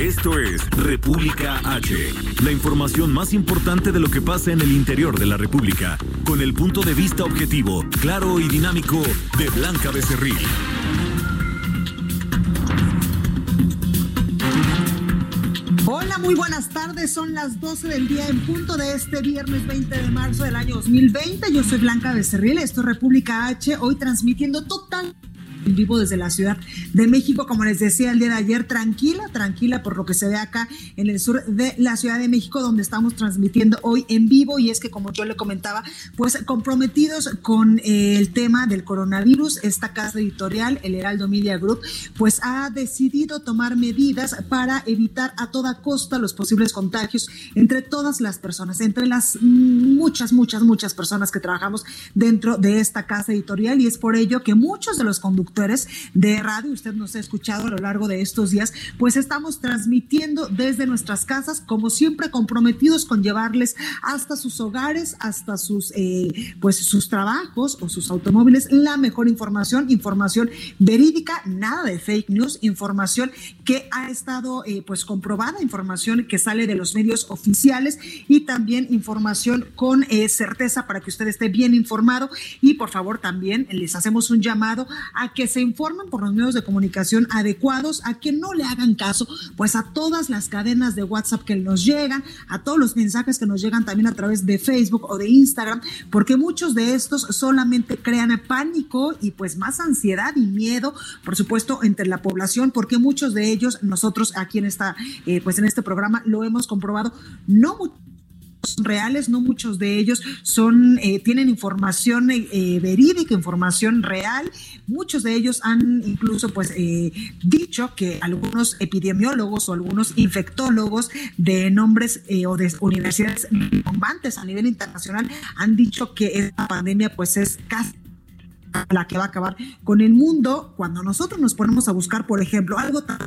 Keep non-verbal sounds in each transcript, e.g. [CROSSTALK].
Esto es República H, la información más importante de lo que pasa en el interior de la República, con el punto de vista objetivo, claro y dinámico de Blanca Becerril. Hola, muy buenas tardes. Son las 12 del día en punto de este viernes 20 de marzo del año 2020. Yo soy Blanca Becerril, esto es República H, hoy transmitiendo total vivo desde la Ciudad de México, como les decía el día de ayer, tranquila, tranquila por lo que se ve acá en el sur de la Ciudad de México, donde estamos transmitiendo hoy en vivo. Y es que, como yo le comentaba, pues comprometidos con eh, el tema del coronavirus, esta casa editorial, el Heraldo Media Group, pues ha decidido tomar medidas para evitar a toda costa los posibles contagios entre todas las personas, entre las muchas, muchas, muchas personas que trabajamos dentro de esta casa editorial. Y es por ello que muchos de los conductores de radio, usted nos ha escuchado a lo largo de estos días, pues estamos transmitiendo desde nuestras casas, como siempre comprometidos con llevarles hasta sus hogares, hasta sus, eh, pues sus trabajos o sus automóviles, la mejor información, información verídica, nada de fake news, información que ha estado eh, pues comprobada, información que sale de los medios oficiales y también información con eh, certeza para que usted esté bien informado. Y por favor también les hacemos un llamado a que que se informen por los medios de comunicación adecuados, a que no le hagan caso, pues a todas las cadenas de WhatsApp que nos llegan, a todos los mensajes que nos llegan también a través de Facebook o de Instagram, porque muchos de estos solamente crean pánico y pues más ansiedad y miedo, por supuesto, entre la población, porque muchos de ellos, nosotros aquí en esta, eh, pues en este programa lo hemos comprobado, no reales, no muchos de ellos son, eh, tienen información eh, verídica, información real. Muchos de ellos han incluso pues eh, dicho que algunos epidemiólogos o algunos infectólogos de nombres o de universidades bombantes a nivel internacional han dicho que esta pandemia pues es casi la que va a acabar con el mundo cuando nosotros nos ponemos a buscar, por ejemplo, algo tan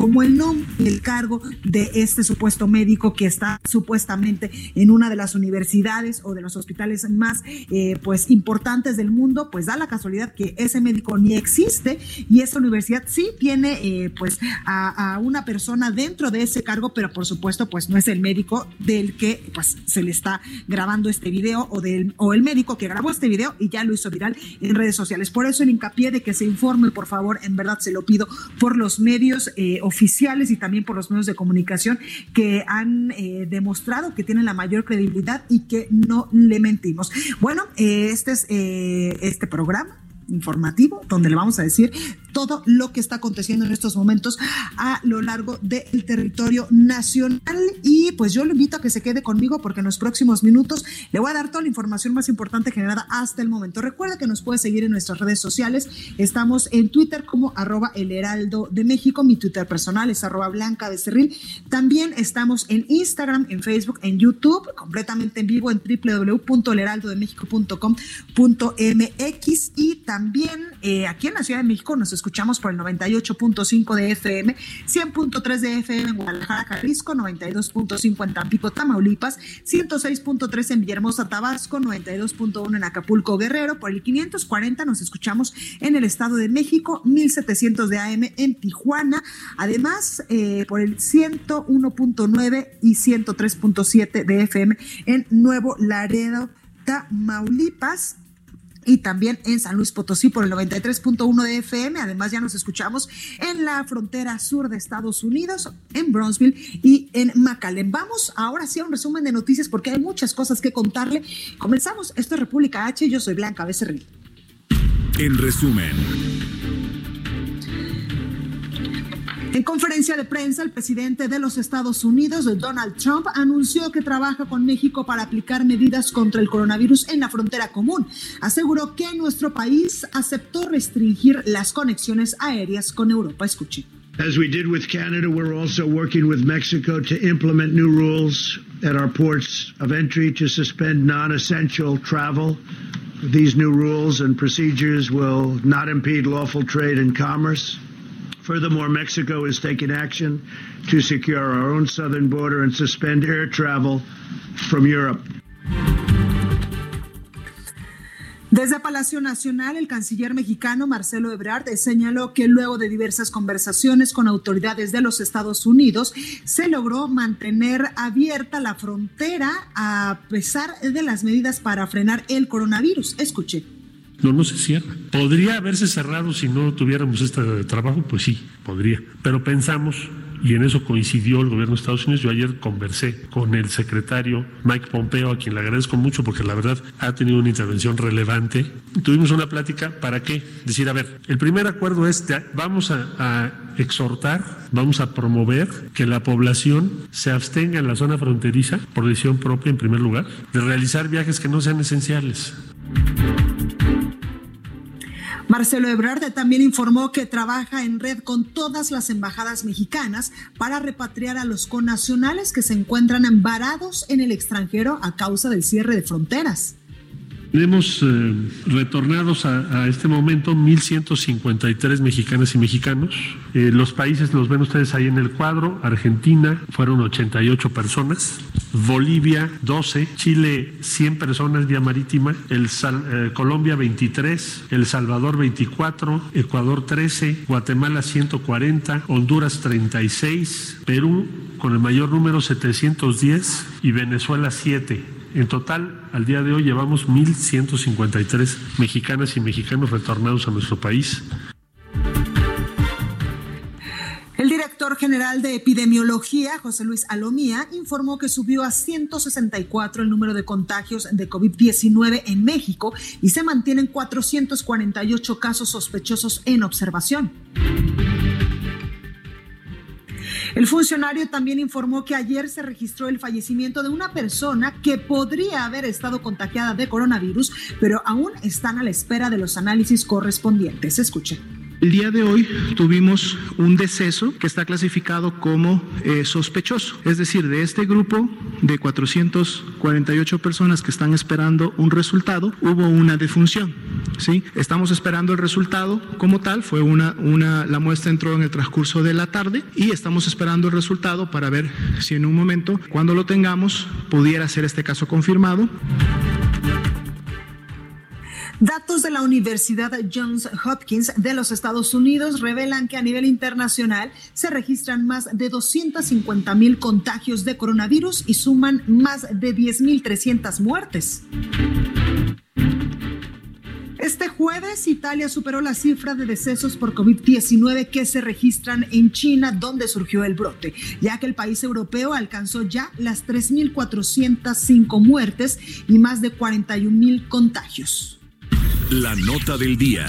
como el nombre y el cargo de este supuesto médico que está supuestamente en una de las universidades o de los hospitales más eh, pues importantes del mundo, pues da la casualidad que ese médico ni existe y esa universidad sí tiene eh, pues a, una persona dentro de ese cargo, pero por supuesto pues no es el médico del que pues se le está grabando este video o del o el médico que grabó este video y ya lo hizo viral en redes sociales. Por eso el hincapié de que se informe, por favor, en verdad se lo pido por los medios eh, oficiales y también por los medios de comunicación que han eh, demostrado que tienen la mayor credibilidad y que no le mentimos. Bueno, eh, este es eh, este programa informativo donde le vamos a decir todo lo que está aconteciendo en estos momentos a lo largo del territorio nacional. Y pues yo lo invito a que se quede conmigo porque en los próximos minutos le voy a dar toda la información más importante generada hasta el momento. Recuerda que nos puede seguir en nuestras redes sociales. Estamos en Twitter como arroba el heraldo de México. Mi Twitter personal es arroba blanca becerril. También estamos en Instagram, en Facebook, en YouTube, completamente en vivo en www.elheraldodemexico.com.mx y también eh, aquí en la Ciudad de México nos escuchamos por el 98.5 de FM, 100.3 de FM en Guadalajara, Jalisco, 92.5 en Tampico, Tamaulipas, 106.3 en Villahermosa, Tabasco, 92.1 en Acapulco, Guerrero, por el 540 nos escuchamos en el Estado de México, 1700 de AM en Tijuana, además eh, por el 101.9 y 103.7 de FM en Nuevo Laredo, Tamaulipas y también en San Luis Potosí por el 93.1 de FM. Además, ya nos escuchamos en la frontera sur de Estados Unidos, en Bronzeville y en McAllen. Vamos ahora sí a un resumen de noticias porque hay muchas cosas que contarle. Comenzamos. Esto es República H. Yo soy Blanca Becerril. En resumen. En conferencia de prensa, el presidente de los Estados Unidos, Donald Trump, anunció que trabaja con México para aplicar medidas contra el coronavirus en la frontera común. Aseguró que nuestro país aceptó restringir las conexiones aéreas con Europa. Escuche. As we did with Canada, we're also working with Mexico to implement new rules at our ports of entry to suspend non-essential travel. These new rules and procedures will not impede lawful trade and commerce. Furthermore, Mexico is taking action to secure our own southern border and suspend air travel from Europe. Desde Palacio Nacional, el canciller mexicano Marcelo Ebrard señaló que luego de diversas conversaciones con autoridades de los Estados Unidos, se logró mantener abierta la frontera a pesar de las medidas para frenar el coronavirus. Escuche. No, no se cierra. ¿Podría haberse cerrado si no tuviéramos este trabajo? Pues sí, podría. Pero pensamos y en eso coincidió el gobierno de Estados Unidos. Yo ayer conversé con el secretario Mike Pompeo, a quien le agradezco mucho porque la verdad ha tenido una intervención relevante. Tuvimos una plática para qué? Decir, a ver, el primer acuerdo es, vamos a, a exhortar, vamos a promover que la población se abstenga en la zona fronteriza, por decisión propia en primer lugar, de realizar viajes que no sean esenciales. Marcelo Ebrard también informó que trabaja en red con todas las embajadas mexicanas para repatriar a los connacionales que se encuentran varados en el extranjero a causa del cierre de fronteras. Tenemos eh, retornados a, este momento 1.153 mexicanas y mexicanos. Eh, los países los ven ustedes ahí en el cuadro. Argentina fueron 88 personas, Bolivia 12, Chile 100 personas vía marítima, el eh, Colombia 23, El Salvador 24, Ecuador 13, Guatemala 140, Honduras 36, Perú con el mayor número 710 y Venezuela 7. En total, al día de hoy llevamos 1.153 mexicanas y mexicanos retornados a nuestro país. El director general de epidemiología, José Luis Alomía, informó que subió a 164 el número de contagios de COVID-19 en México y se mantienen 448 casos sospechosos en observación. El funcionario también informó que ayer se registró el fallecimiento de una persona que podría haber estado contagiada de coronavirus, pero aún están a la espera de los análisis correspondientes. Escuche. El día de hoy tuvimos un deceso que está clasificado como eh, sospechoso, es decir, de este grupo de 448 personas que están esperando un resultado, hubo una defunción. ¿sí? Estamos esperando el resultado como tal, fue una, una, la muestra entró en el transcurso de la tarde y estamos esperando el resultado para ver si en un momento, cuando lo tengamos, pudiera ser este caso confirmado. Datos de la Universidad Johns Hopkins de los Estados Unidos revelan que a nivel internacional se registran más de 250 mil contagios de coronavirus y suman más de 10.300 muertes. Este jueves Italia superó la cifra de decesos por COVID-19 que se registran en China, donde surgió el brote, ya que el país europeo alcanzó ya las 3.405 muertes y más de 41.000 contagios. La nota del día.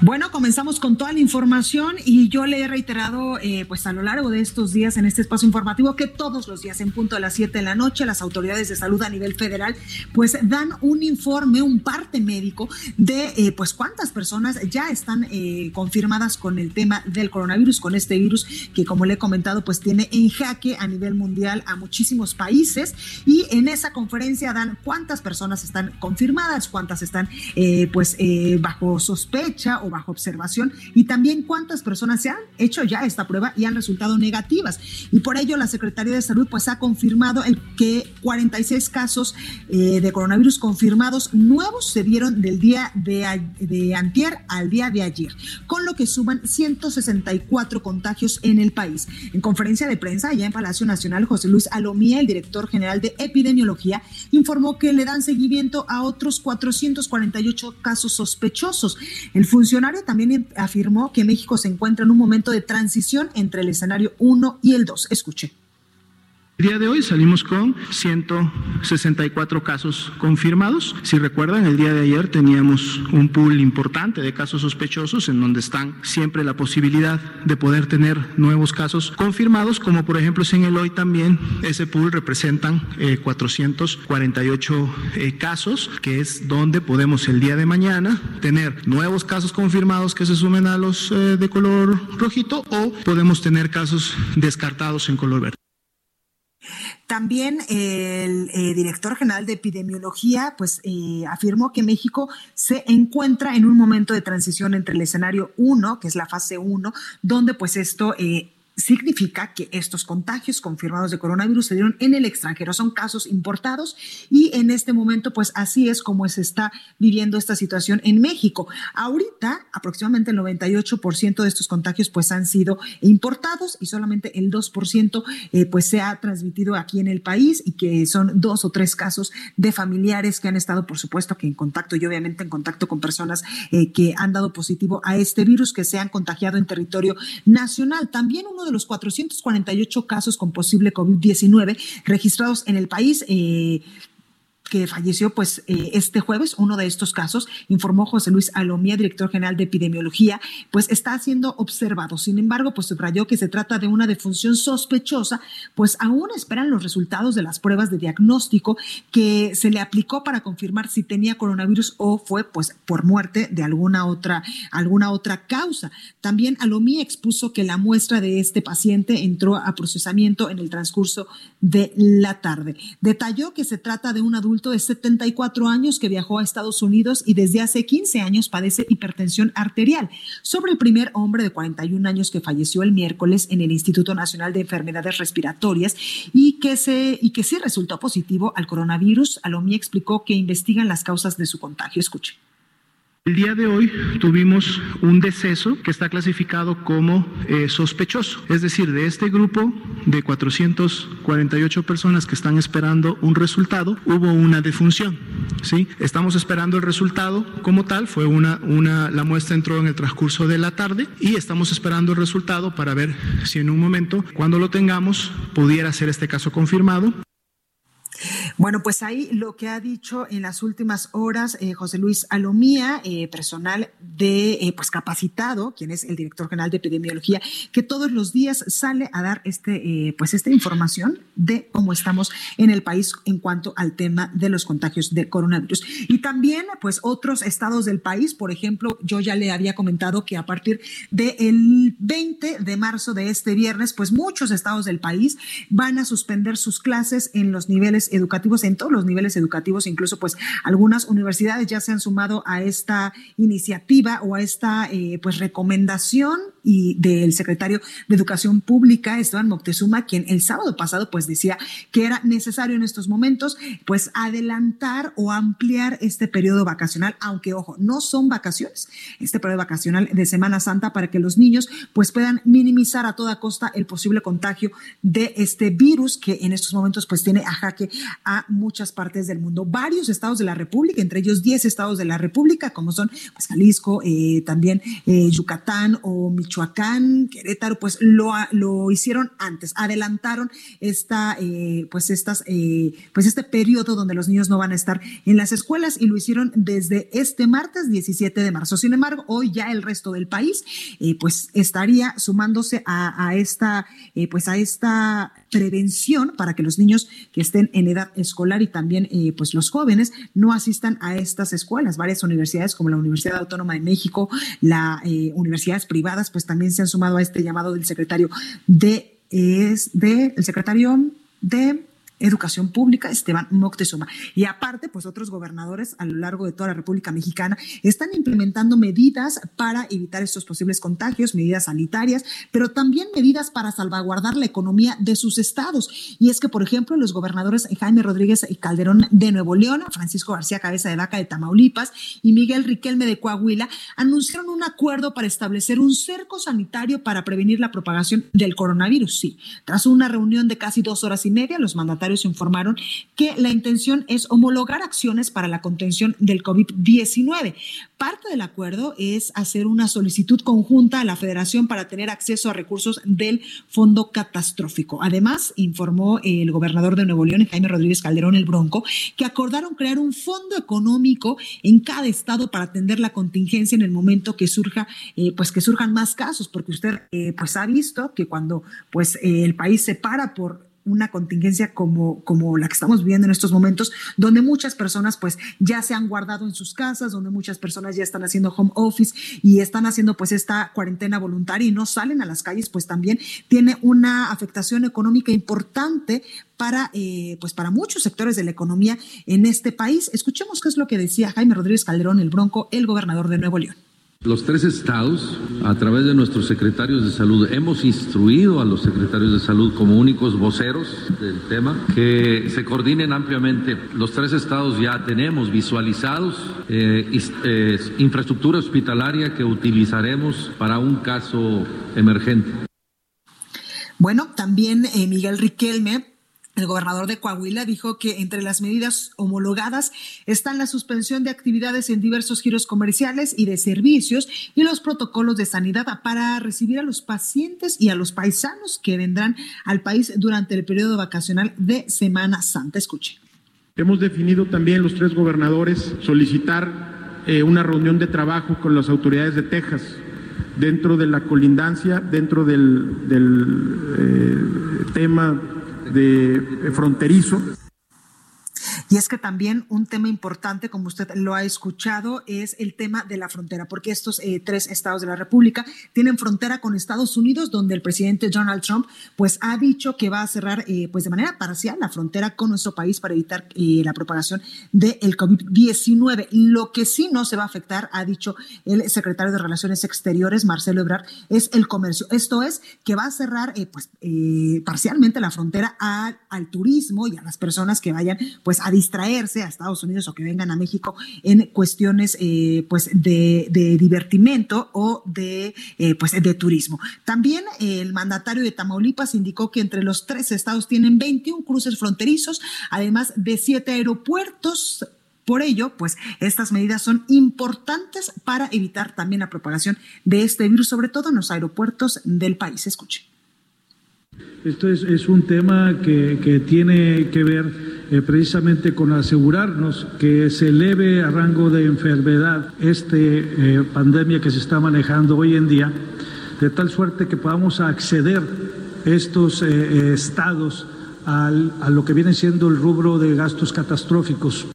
Bueno, comenzamos con toda la información y yo le he reiterado eh, pues a lo largo de estos días en este espacio informativo que todos los días en punto de las 7 de la noche las autoridades de salud a nivel federal pues dan un informe, un parte médico de eh, pues cuántas personas ya están eh, confirmadas con el tema del coronavirus, con este virus que como le he comentado pues tiene en jaque a nivel mundial a muchísimos países. Y en esa conferencia dan cuántas personas están confirmadas, cuántas están pues bajo sospecha bajo observación y también cuántas personas se han hecho ya esta prueba y han resultado negativas. Y por ello la Secretaría de Salud pues ha confirmado que 46 casos eh, de coronavirus confirmados nuevos se dieron del día de, de antier al día de ayer, con lo que suman 164 contagios en el país. En conferencia de prensa allá en Palacio Nacional, José Luis Alomía, el director general de epidemiología, informó que le dan seguimiento a otros 448 casos sospechosos. El funcionario también afirmó que México se encuentra en un momento de transición entre el escenario 1 y el 2. Escuche. El día de hoy salimos con 164 casos confirmados. Si recuerdan, el día de ayer teníamos un pool importante de casos sospechosos en donde están siempre la posibilidad de poder tener nuevos casos confirmados, como por ejemplo en el hoy también ese pool representan 448 eh, eh, casos, que es donde podemos el día de mañana tener nuevos casos confirmados que se sumen a los eh, de color rojito o podemos tener casos descartados en color verde. También el eh, director general de epidemiología, pues eh, afirmó que México se encuentra en un momento de transición entre el escenario 1, que es la fase 1, donde pues esto eh, significa que estos contagios confirmados de coronavirus se dieron en el extranjero, son casos importados y en este momento pues así es como se está viviendo esta situación en México. Ahorita aproximadamente el 98% de estos contagios pues han sido importados y solamente el 2% eh, pues se ha transmitido aquí en el país y que son dos o tres casos de familiares que han estado por supuesto que en contacto y obviamente en contacto con personas eh, que han dado positivo a este virus que se han contagiado en territorio nacional. También uno de los 448 casos con posible COVID-19 registrados en el país. Eh, que falleció pues eh, este jueves, uno de estos casos, informó José Luis Alomía, director general de epidemiología, pues está siendo observado. Sin embargo, pues subrayó que se trata de una defunción sospechosa, pues aún esperan los resultados de las pruebas de diagnóstico que se le aplicó para confirmar si tenía coronavirus o fue pues por muerte de alguna otra alguna otra causa. También Alomía expuso que la muestra de este paciente entró a procesamiento en el transcurso de la tarde. Detalló que se trata de un adulto de 74 años que viajó a Estados Unidos y desde hace 15 años padece hipertensión arterial. Sobre el primer hombre de 41 años que falleció el miércoles en el Instituto Nacional de Enfermedades Respiratorias y que, se, y que sí resultó positivo al coronavirus, Alomí explicó que investigan las causas de su contagio. Escuche. El día de hoy tuvimos un deceso que está clasificado como eh, sospechoso, es decir, de este grupo de 448 personas que están esperando un resultado, hubo una defunción. ¿sí? Estamos esperando el resultado como tal, fue una, una, la muestra entró en el transcurso de la tarde y estamos esperando el resultado para ver si en un momento, cuando lo tengamos, pudiera ser este caso confirmado. Bueno, pues ahí lo que ha dicho en las últimas horas eh, José Luis Alomía, eh, personal de eh, pues capacitado, quien es el director general de epidemiología, que todos los días sale a dar este pues esta información de cómo estamos en el país en cuanto al tema de los contagios de coronavirus. Y también pues otros estados del país, por ejemplo, yo ya le había comentado que a partir del 20 de marzo de este viernes, pues muchos estados del país van a suspender sus clases en los niveles educativos en todos los niveles educativos, incluso pues algunas universidades ya se han sumado a esta iniciativa o a esta eh, pues recomendación y del secretario de Educación Pública, Esteban Moctezuma, quien el sábado pasado pues decía que era necesario en estos momentos pues adelantar o ampliar este periodo vacacional, aunque ojo, no son vacaciones, este periodo vacacional de Semana Santa para que los niños pues puedan minimizar a toda costa el posible contagio de este virus que en estos momentos pues tiene a jaque a muchas partes del mundo. Varios estados de la República, entre ellos 10 estados de la República, como son pues, Jalisco, eh, también eh, Yucatán o Michoacán, Querétaro, pues lo, lo hicieron antes, adelantaron esta, eh, pues estas, pues este periodo donde los niños no van a estar en las escuelas y lo hicieron desde este martes 17 de marzo. Sin embargo, hoy ya el resto del país, pues estaría sumándose a, a esta, pues a esta prevención para que los niños que estén en edad escolar y también eh, pues los jóvenes no asistan a estas escuelas. Varias universidades como la Universidad Autónoma de México, las eh, universidades privadas, pues también se han sumado a este llamado del secretario de es de el secretario de Educación Pública, Esteban Moctezuma. Y aparte, pues otros gobernadores a lo largo de toda la República Mexicana están implementando medidas para evitar estos posibles contagios, medidas sanitarias, pero también medidas para salvaguardar la economía de sus estados. Y es que, por ejemplo, los gobernadores Jaime Rodríguez y Calderón de Nuevo León, Francisco García Cabeza de Vaca de Tamaulipas y Miguel Riquelme de Coahuila anunciaron un acuerdo para establecer un cerco sanitario para prevenir la propagación del coronavirus. Sí, tras una reunión de casi dos horas y media, los mandatarios mandatarios informaron que la intención es homologar acciones para la contención del COVID-19. Parte del acuerdo es hacer una solicitud conjunta a la federación para tener acceso a recursos del fondo catastrófico. Además, informó el gobernador de Nuevo León, Jaime Rodríguez Calderón el Bronco, que acordaron crear un fondo económico en cada estado para atender la contingencia en el momento que surja, eh, pues que surjan más casos, porque usted eh, pues ha visto que cuando pues eh, el país se para por una contingencia como, como la que estamos viviendo en estos momentos, donde muchas personas pues ya se han guardado en sus casas, donde muchas personas ya están haciendo home office y están haciendo pues esta cuarentena voluntaria y no salen a las calles, pues también tiene una afectación económica importante para, eh, pues para muchos sectores de la economía en este país. Escuchemos qué es lo que decía Jaime Rodríguez Calderón, el Bronco, el gobernador de Nuevo León. Los tres estados, a través de nuestros secretarios de salud, hemos instruido a los secretarios de salud como únicos voceros del tema que se coordinen ampliamente. Los tres estados ya tenemos visualizados eh, eh, infraestructura hospitalaria que utilizaremos para un caso emergente. Bueno, también eh, Miguel Riquelme el gobernador de Coahuila dijo que entre las medidas homologadas están la suspensión de actividades en diversos giros comerciales y de servicios y los protocolos de sanidad para recibir a los pacientes y a los paisanos que vendrán al país durante el periodo vacacional de Semana Santa. Escuche. Hemos definido también los tres gobernadores solicitar eh, una reunión de trabajo con las autoridades de Texas dentro de la colindancia, dentro del, eh, tema de fronterizo y es que también un tema importante, como usted lo ha escuchado, es el tema de la frontera, porque estos eh, tres estados de la República tienen frontera con Estados Unidos, donde el presidente Donald Trump pues ha dicho que va a cerrar eh, pues de manera parcial la frontera con nuestro país para evitar eh, la propagación del COVID-19. Lo que sí no se va a afectar, ha dicho el secretario de Relaciones Exteriores, Marcelo Ebrard, es el comercio. Esto es que va a cerrar pues parcialmente la frontera al turismo y a las personas que vayan pues a distraerse a Estados Unidos o que vengan a México en cuestiones eh, pues de, divertimento o de, eh, pues de turismo. También el mandatario de Tamaulipas indicó que entre los tres estados tienen 21 cruces fronterizos, además de siete aeropuertos por ello, pues estas medidas son importantes para evitar también la propagación de este virus, sobre todo en los aeropuertos del país. Escuche. Esto es, un tema que, tiene que ver eh, precisamente con asegurarnos que se eleve a rango de enfermedad esta eh, pandemia que se está manejando hoy en día, de tal suerte que podamos acceder estos eh, estados a lo que viene siendo el rubro de gastos catastróficos.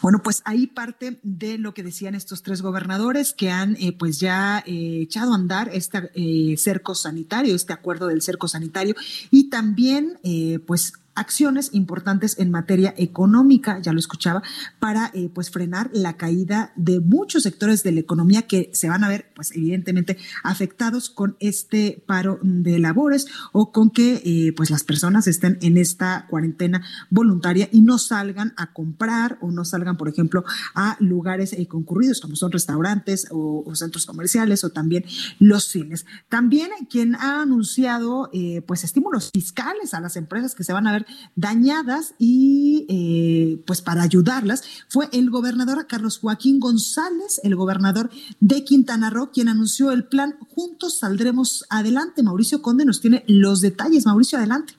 Bueno, pues ahí parte de lo que decían estos tres gobernadores que han eh, pues ya eh, echado a andar este eh, cerco sanitario, este acuerdo del cerco sanitario. Y también pues acciones importantes en materia económica, ya lo escuchaba, para eh, pues frenar la caída de muchos sectores de la economía que se van a ver pues evidentemente afectados con este paro de labores o con que eh, pues las personas estén en esta cuarentena voluntaria y no salgan a comprar o no salgan, por ejemplo, a lugares eh, concurridos como son restaurantes o, centros comerciales o también los cines. También quien ha anunciado pues estímulos fiscales a las empresas que se van a ver dañadas y eh, pues para ayudarlas fue el gobernador Carlos Joaquín González, el gobernador de Quintana Roo, quien anunció el plan Juntos Saldremos Adelante. Mauricio Conde nos tiene los detalles. Mauricio, adelante.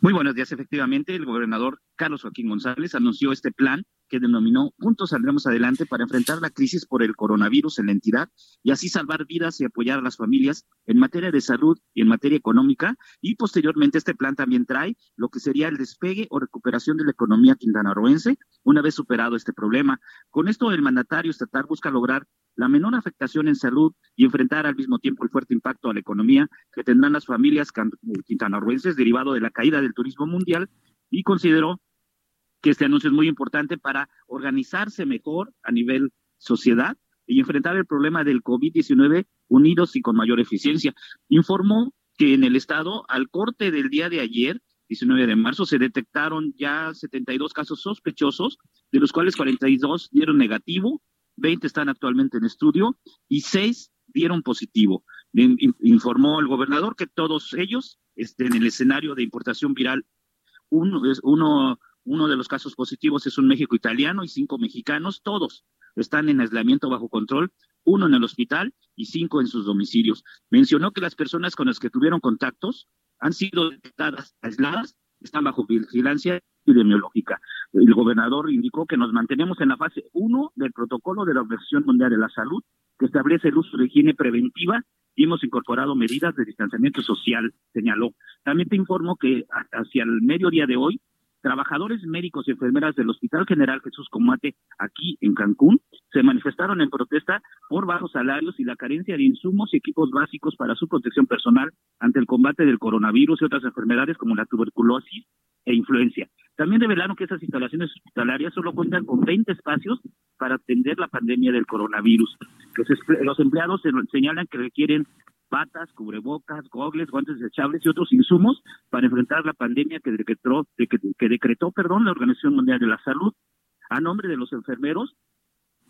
Muy buenos días. Efectivamente, el gobernador Carlos Joaquín González anunció este plan que denominó Juntos saldremos adelante para enfrentar la crisis por el coronavirus en la entidad y así salvar vidas y apoyar a las familias en materia de salud y en materia económica. Y posteriormente este plan también trae lo que sería el despegue o recuperación de la economía quintanarroense una vez superado este problema. Con esto el mandatario estatal busca lograr la menor afectación en salud y enfrentar al mismo tiempo el fuerte impacto a la economía que tendrán las familias quintanarroenses derivado de la caída del turismo mundial y consideró que este anuncio es muy importante para organizarse mejor a nivel sociedad y enfrentar el problema del COVID-19 unidos y con mayor eficiencia. Informó que en el estado, al corte del día de ayer, 19 de marzo, se detectaron ya 72 casos sospechosos, de los cuales 42 dieron negativo, 20 están actualmente en estudio y 6 dieron positivo. Informó el gobernador que todos ellos estén en el escenario de importación viral. Uno, uno, uno de los casos positivos es un México italiano y cinco mexicanos, todos están en aislamiento bajo control, uno en el hospital y cinco en sus domicilios. Mencionó que las personas con las que tuvieron contactos han sido detectadas, aisladas, están bajo vigilancia epidemiológica. El gobernador indicó que nos mantenemos en la fase 1 del protocolo de la Organización Mundial de la Salud, que establece el uso de higiene preventiva y hemos incorporado medidas de distanciamiento social, señaló. También te informo que hacia el mediodía de hoy Trabajadores médicos y enfermeras del Hospital General Jesús Comate, aquí en Cancún, se manifestaron en protesta por bajos salarios y la carencia de insumos y equipos básicos para su protección personal ante el combate del coronavirus y otras enfermedades como la tuberculosis e influencia. También revelaron que esas instalaciones hospitalarias solo cuentan con 20 espacios para atender la pandemia del coronavirus. Los, los empleados señalan que requieren patas, cubrebocas, gogles, guantes desechables y otros insumos para enfrentar la pandemia que decretó, que, decretó perdón, la Organización Mundial de la Salud. A nombre de los enfermeros,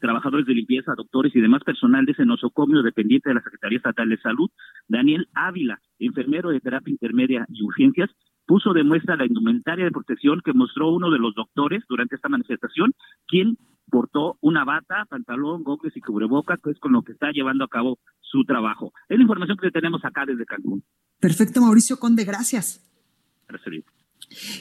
trabajadores de limpieza, doctores y demás personal de ese nosocomio dependiente de la Secretaría Estatal de Salud, Daniel Ávila, enfermero de terapia intermedia y urgencias, puso de muestra la indumentaria de protección que mostró uno de los doctores durante esta manifestación, quien portó una bata, pantalón, gogles y cubrebocas, que es con lo que está llevando a cabo su trabajo. Es la información que tenemos acá desde Cancún. Perfecto, Mauricio Conde, gracias. Gracias.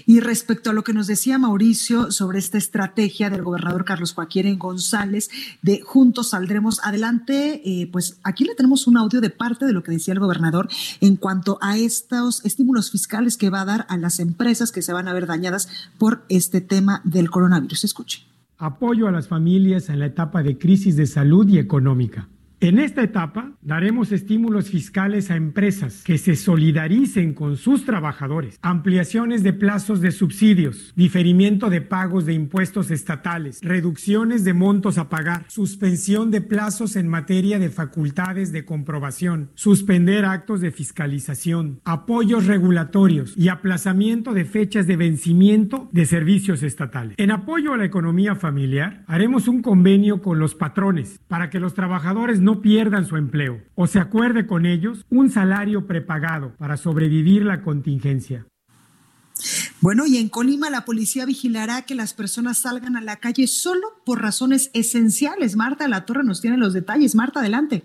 Y respecto a lo que nos decía Mauricio sobre esta estrategia del gobernador Carlos Joaquín González de Juntos Saldremos Adelante, eh, pues aquí le tenemos un audio de parte de lo que decía el gobernador en cuanto a estos estímulos fiscales que va a dar a las empresas que se van a ver dañadas por este tema del coronavirus. Escuche. Apoyo a las familias en la etapa de crisis de salud y económica. En esta etapa daremos estímulos fiscales a empresas que se solidaricen con sus trabajadores, ampliaciones de plazos de subsidios, diferimiento de pagos de impuestos estatales, reducciones de montos a pagar, suspensión de plazos en materia de facultades de comprobación, suspender actos de fiscalización, apoyos regulatorios y aplazamiento de fechas de vencimiento de servicios estatales. En apoyo a la economía familiar, haremos un convenio con los patrones para que los trabajadores no pierdan su empleo o se acuerde con ellos un salario prepagado para sobrevivir la contingencia. Bueno, y en Colima la policía vigilará que las personas salgan a la calle solo por razones esenciales. Marta La Torre nos tiene los detalles. Marta, adelante.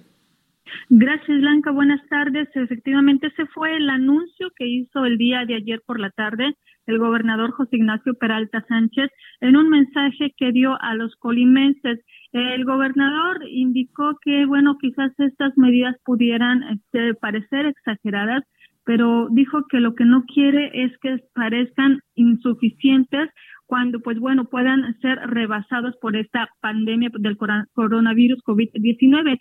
Gracias, Blanca. Buenas tardes. Efectivamente, ese fue el anuncio que hizo el día de ayer por la tarde el gobernador José Ignacio Peralta Sánchez en un mensaje que dio a los colimenses. El gobernador indicó que, bueno, quizás estas medidas pudieran este, parecer exageradas, pero dijo que lo que no quiere es que parezcan insuficientes cuando, pues bueno, puedan ser rebasados por esta pandemia del coronavirus COVID-19.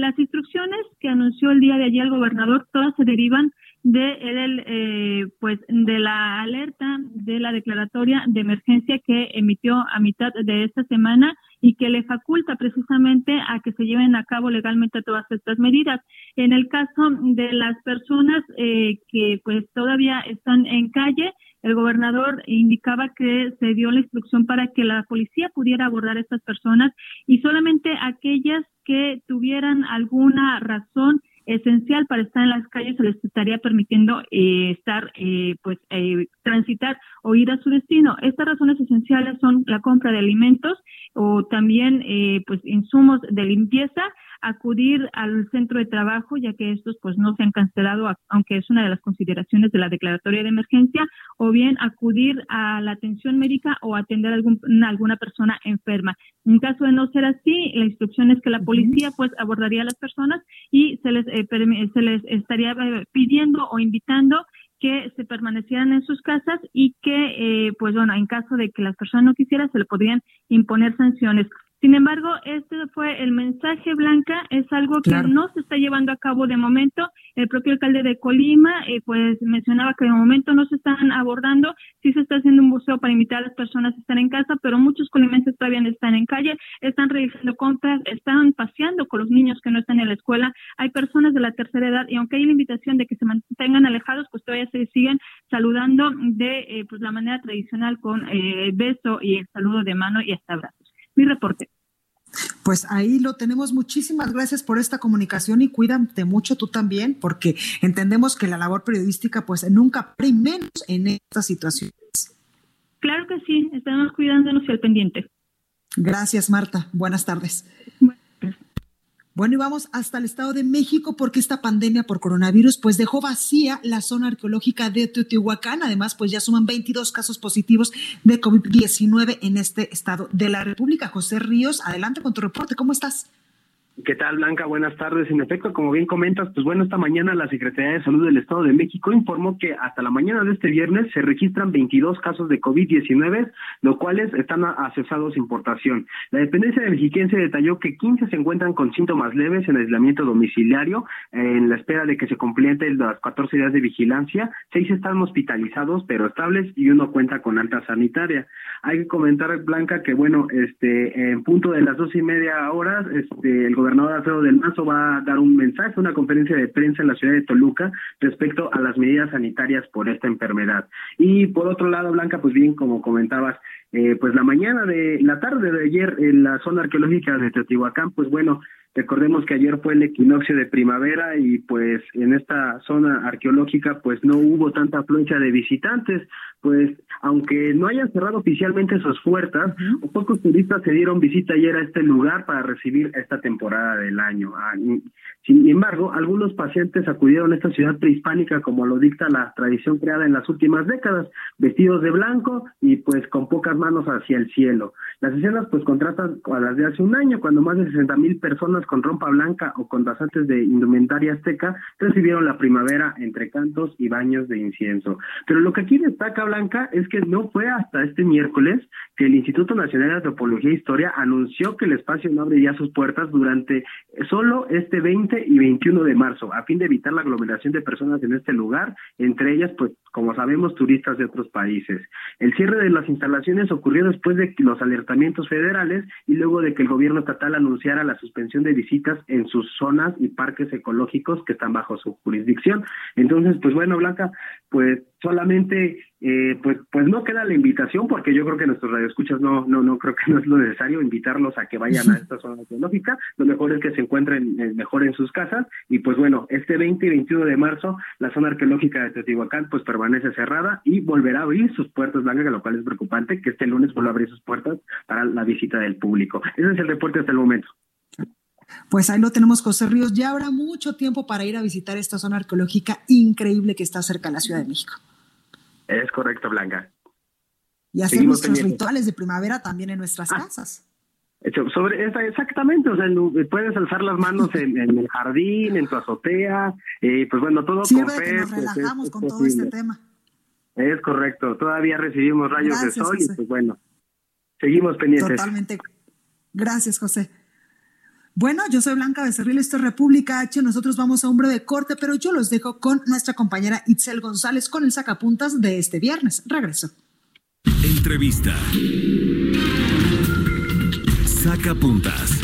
Las instrucciones que anunció el día de ayer el gobernador, todas se derivan de el, eh, pues de la alerta de la declaratoria de emergencia que emitió a mitad de esta semana y que le faculta precisamente a que se lleven a cabo legalmente todas estas medidas. En el caso de las personas eh, que pues todavía están en calle, el gobernador indicaba que se dio la instrucción para que la policía pudiera abordar a estas personas y solamente aquellas que tuvieran alguna razón esencial para estar en las calles se les estaría permitiendo eh, estar, eh, pues, eh, transitar o ir a su destino. Estas razones esenciales son la compra de alimentos o también, pues, insumos de limpieza acudir al centro de trabajo, ya que estos pues no se han cancelado, aunque es una de las consideraciones de la declaratoria de emergencia, o bien acudir a la atención médica o atender a algún, alguna persona enferma. En caso de no ser así, la instrucción es que la policía pues abordaría a las personas y se les, eh, se les estaría eh, pidiendo o invitando que se permanecieran en sus casas y que, eh, pues bueno, en caso de que las personas no quisieran, se le podrían imponer sanciones. Sin embargo, este fue el mensaje blanca, es algo que no se está llevando a cabo de momento. El propio alcalde de Colima, eh, pues mencionaba que de momento no se están abordando, sí se está haciendo un buceo para invitar a las personas a estar en casa, pero muchos colimenses todavía no están en calle, están realizando compras, están paseando con los niños que no están en la escuela. Hay personas de la tercera edad y aunque hay la invitación de que se mantengan alejados, pues todavía se siguen saludando de eh, pues la manera tradicional con eh, beso y el saludo de mano y hasta abrazos. Mi reporte. Pues ahí lo tenemos. Muchísimas gracias por esta comunicación y cuídate mucho tú también, porque entendemos que la labor periodística pues nunca y menos en estas situaciones. Claro que sí, estamos cuidándonos y al pendiente. Gracias, Marta. Buenas tardes. Bueno, y vamos hasta el Estado de México porque esta pandemia por coronavirus pues dejó vacía la zona arqueológica de Teotihuacán. Además, pues ya suman 22 casos positivos de COVID-19 en este estado de la República. José Ríos, adelante con tu reporte. ¿Cómo estás? ¿Qué tal, Blanca? Buenas tardes. En efecto, como bien comentas, pues bueno, esta mañana la Secretaría de Salud del Estado de México informó que hasta la mañana de este viernes se registran 22 casos de COVID-19, los cuales están asesados importación. La dependencia de Mexiquense detalló que 15 se encuentran con síntomas leves en aislamiento domiciliario, en la espera de que se completen las 14 días de vigilancia. Seis están hospitalizados, pero estables, y uno cuenta con alta sanitaria. Hay que comentar, Blanca, que bueno, este, en punto de las dos y media horas, este, el gobernador Alfredo del Mazo va a dar un mensaje, una conferencia de prensa en la ciudad de Toluca respecto a las medidas sanitarias por esta enfermedad. Y por otro lado, Blanca, pues bien, como comentabas, eh, pues la mañana de la tarde de ayer en la zona arqueológica de Teotihuacán, pues bueno, Recordemos que ayer fue el equinoccio de primavera y pues en esta zona arqueológica pues no hubo tanta afluencia de visitantes, pues aunque no hayan cerrado oficialmente sus puertas, pocos turistas se dieron visita ayer a este lugar para recibir esta temporada del año. Ah, sin embargo, algunos pacientes acudieron a esta ciudad prehispánica como lo dicta la tradición creada en las últimas décadas, vestidos de blanco y pues con pocas manos hacia el cielo. Las escenas pues contrastan a las de hace un año, cuando más de 60 mil personas con rompa blanca o con basantes de indumentaria azteca recibieron la primavera entre cantos y baños de incienso. Pero lo que aquí destaca Blanca es que no fue hasta este miércoles que el Instituto Nacional de Antropología e Historia anunció que el espacio no abriría sus puertas durante solo este 20 y 21 de marzo, a fin de evitar la aglomeración de personas en este lugar, entre ellas, pues, como sabemos, turistas de otros países. El cierre de las instalaciones ocurrió después de los alertamientos federales y luego de que el gobierno estatal anunciara la suspensión de visitas en sus zonas y parques ecológicos que están bajo su jurisdicción. Entonces, pues bueno, Blanca, pues solamente eh, pues pues no queda la invitación porque yo creo que nuestros radioescuchas no no no creo que [LAUGHS] no es lo necesario invitarlos a que vayan a [LAUGHS] esta zona arqueológica lo mejor es que se encuentren eh, mejor en sus casas. Y pues bueno este 20 y 21 de marzo la zona arqueológica de Teotihuacán pues permanece cerrada y volverá a abrir sus puertas blancas lo cual es preocupante que este lunes vuelva a abrir sus puertas para la visita del público. Ese es el reporte hasta el momento pues ahí lo tenemos, José Ríos. Ya habrá mucho tiempo para ir a visitar esta zona arqueológica increíble que está cerca de la Ciudad de México. Es correcto, Blanca. Y hacer nuestros rituales de primavera también en nuestras ah. casas. Sobre exactamente, o sea, puedes alzar las manos en, el jardín, en tu azotea, y pues bueno, todo con fe. Que nos pues, relajamos con todo este tema. Es correcto, todavía recibimos rayos de sol y pues bueno, seguimos pendientes. Totalmente. Gracias, José. Bueno, yo soy Blanca Becerril, esto es República H. Nosotros vamos a un breve corte, pero yo los dejo con nuestra compañera Itzel González con el sacapuntas de este viernes. Regreso. Entrevista. Sacapuntas.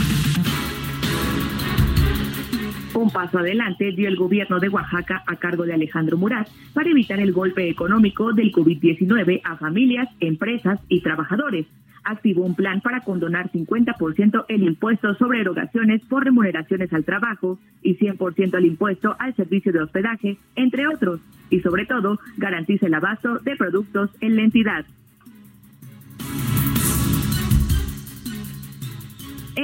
Un paso adelante dio el gobierno de Oaxaca a cargo de Alejandro Murat para evitar el golpe económico del COVID-19 a familias, empresas y trabajadores activó un plan para condonar 50% el impuesto sobre erogaciones por remuneraciones al trabajo y 100% el impuesto al servicio de hospedaje, entre otros, y sobre todo garantiza el abasto de productos en la entidad.